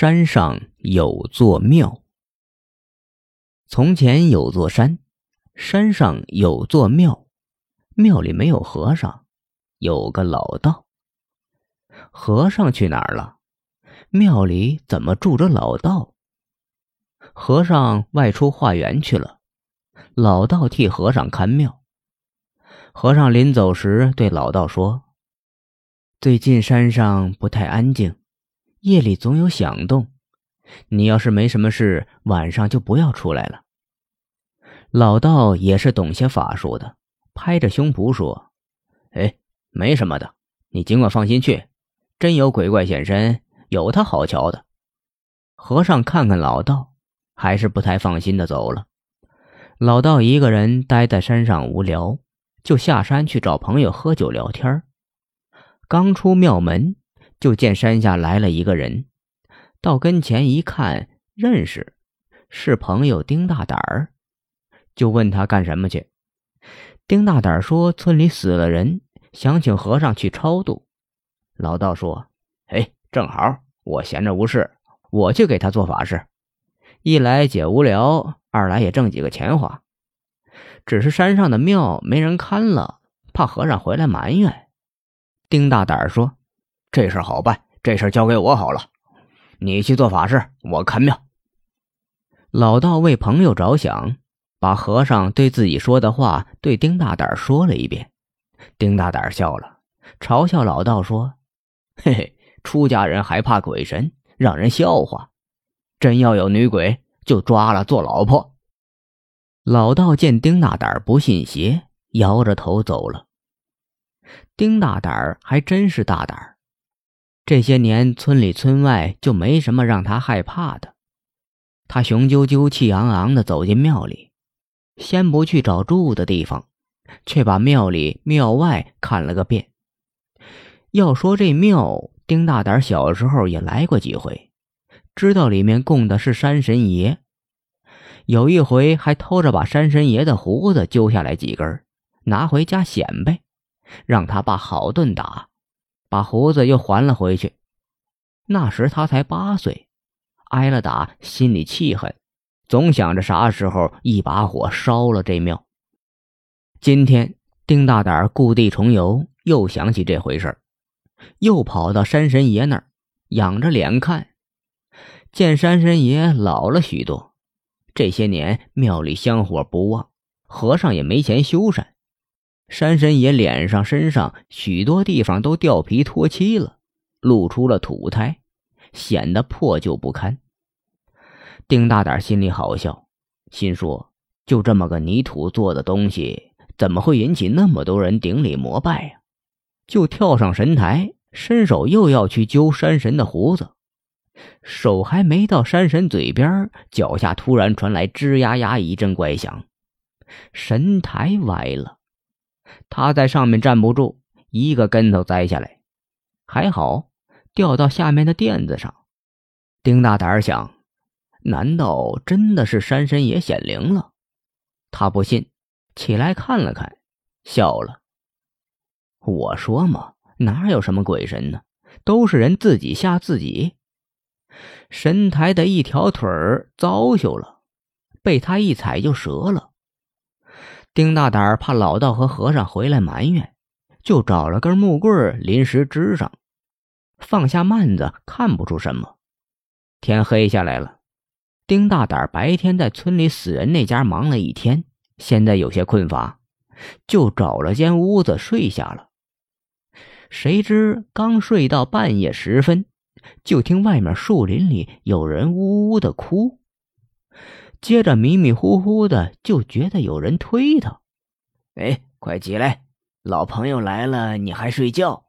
山上有座庙。从前有座山，山上有座庙，庙里没有和尚，有个老道。和尚去哪儿了？庙里怎么住着老道？和尚外出化缘去了，老道替和尚看庙。和尚临走时对老道说：“最近山上不太安静。”夜里总有响动，你要是没什么事，晚上就不要出来了。老道也是懂些法术的，拍着胸脯说：“哎，没什么的，你尽管放心去。真有鬼怪现身，有他好瞧的。”和尚看看老道，还是不太放心的走了。老道一个人待在山上无聊，就下山去找朋友喝酒聊天刚出庙门。就见山下来了一个人，到跟前一看，认识，是朋友丁大胆儿，就问他干什么去。丁大胆儿说：“村里死了人，想请和尚去超度。”老道说：“哎，正好，我闲着无事，我去给他做法事，一来解无聊，二来也挣几个钱花。只是山上的庙没人看了，怕和尚回来埋怨。”丁大胆儿说。这事好办，这事交给我好了。你去做法事，我看庙。老道为朋友着想，把和尚对自己说的话对丁大胆说了一遍。丁大胆笑了，嘲笑老道说：“嘿嘿，出家人还怕鬼神，让人笑话。真要有女鬼，就抓了做老婆。”老道见丁大胆不信邪，摇着头走了。丁大胆还真是大胆这些年，村里村外就没什么让他害怕的。他雄赳赳、气昂昂地走进庙里，先不去找住的地方，却把庙里庙外看了个遍。要说这庙，丁大胆小时候也来过几回，知道里面供的是山神爷。有一回还偷着把山神爷的胡子揪下来几根，拿回家显摆，让他爸好顿打。把胡子又还了回去。那时他才八岁，挨了打，心里气恨，总想着啥时候一把火烧了这庙。今天丁大胆故地重游，又想起这回事又跑到山神爷那儿，仰着脸看，见山神爷老了许多。这些年庙里香火不旺，和尚也没钱修缮。山神爷脸上、身上许多地方都掉皮脱漆了，露出了土胎，显得破旧不堪。丁大胆心里好笑，心说：就这么个泥土做的东西，怎么会引起那么多人顶礼膜拜呀？就跳上神台，伸手又要去揪山神的胡子，手还没到山神嘴边，脚下突然传来吱呀呀一阵怪响，神台歪了。他在上面站不住，一个跟头栽下来，还好掉到下面的垫子上。丁大胆想：难道真的是山神爷显灵了？他不信，起来看了看，笑了。我说嘛，哪有什么鬼神呢？都是人自己吓自己。神台的一条腿儿糟朽了，被他一踩就折了。丁大胆怕老道和和尚回来埋怨，就找了根木棍临时支上，放下幔子，看不出什么。天黑下来了，丁大胆白天在村里死人那家忙了一天，现在有些困乏，就找了间屋子睡下了。谁知刚睡到半夜时分，就听外面树林里有人呜呜的哭。接着迷迷糊糊的就觉得有人推他，哎，快起来！老朋友来了，你还睡觉？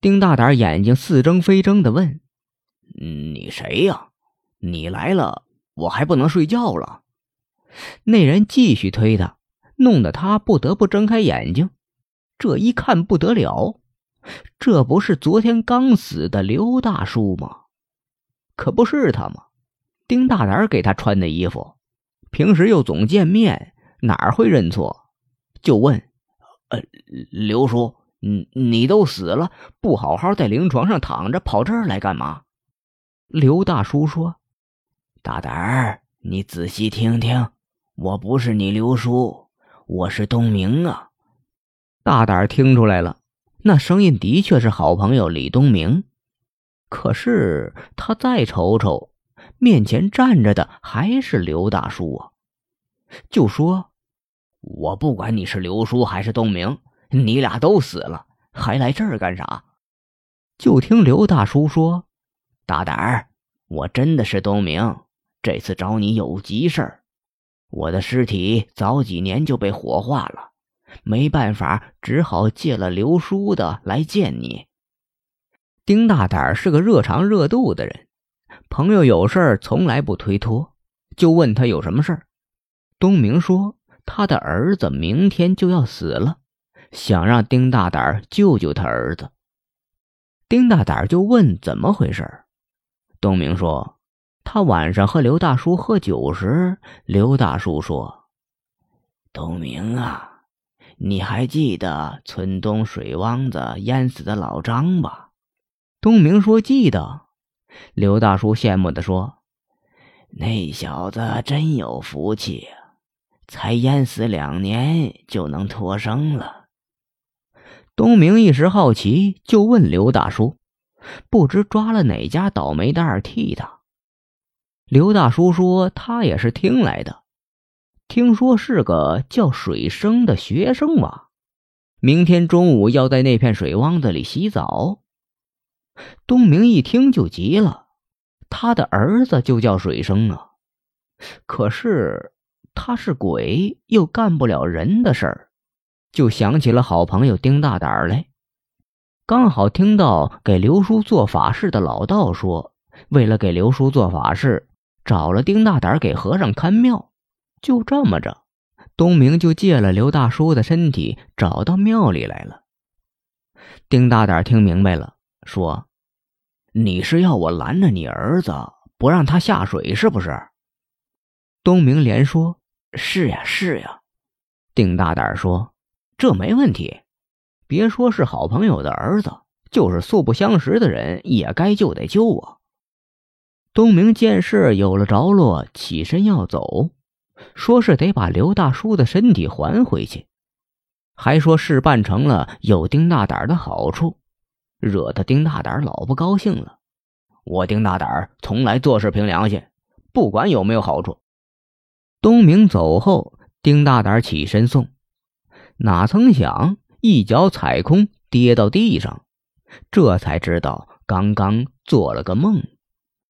丁大胆眼睛似睁非睁的问：“你谁呀？你来了，我还不能睡觉了？”那人继续推他，弄得他不得不睁开眼睛。这一看不得了，这不是昨天刚死的刘大叔吗？可不是他吗？丁大胆给他穿的衣服，平时又总见面，哪会认错？就问：“呃，刘叔，你你都死了，不好好在灵床上躺着，跑这儿来干嘛？”刘大叔说：“大胆儿，你仔细听听，我不是你刘叔，我是东明啊。”大胆儿听出来了，那声音的确是好朋友李东明。可是他再瞅瞅，面前站着的还是刘大叔啊！就说：“我不管你是刘叔还是东明，你俩都死了，还来这儿干啥？”就听刘大叔说：“大胆儿，我真的是东明，这次找你有急事儿。我的尸体早几年就被火化了，没办法，只好借了刘叔的来见你。”丁大胆是个热肠热肚的人，朋友有事儿从来不推脱，就问他有什么事儿。东明说他的儿子明天就要死了，想让丁大胆救救他儿子。丁大胆就问怎么回事。东明说他晚上和刘大叔喝酒时，刘大叔说：“东明啊，你还记得村东水汪子淹死的老张吧？”东明说：“记得。”刘大叔羡慕的说：“那小子真有福气，才淹死两年就能脱生了。”东明一时好奇，就问刘大叔：“不知抓了哪家倒霉蛋替他？”刘大叔说：“他也是听来的，听说是个叫水生的学生吧？明天中午要在那片水汪子里洗澡。”东明一听就急了，他的儿子就叫水生啊，可是他是鬼，又干不了人的事儿，就想起了好朋友丁大胆来。刚好听到给刘叔做法事的老道说，为了给刘叔做法事，找了丁大胆给和尚看庙。就这么着，东明就借了刘大叔的身体，找到庙里来了。丁大胆听明白了。说：“你是要我拦着你儿子，不让他下水，是不是？”东明连说：“是呀，是呀。”丁大胆说：“这没问题，别说是好朋友的儿子，就是素不相识的人，也该救得救啊。”东明见事有了着落，起身要走，说是得把刘大叔的身体还回去，还说事办成了有丁大胆的好处。惹得丁大胆老不高兴了。我丁大胆从来做事凭良心，不管有没有好处。东明走后，丁大胆起身送，哪曾想一脚踩空，跌到地上，这才知道刚刚做了个梦。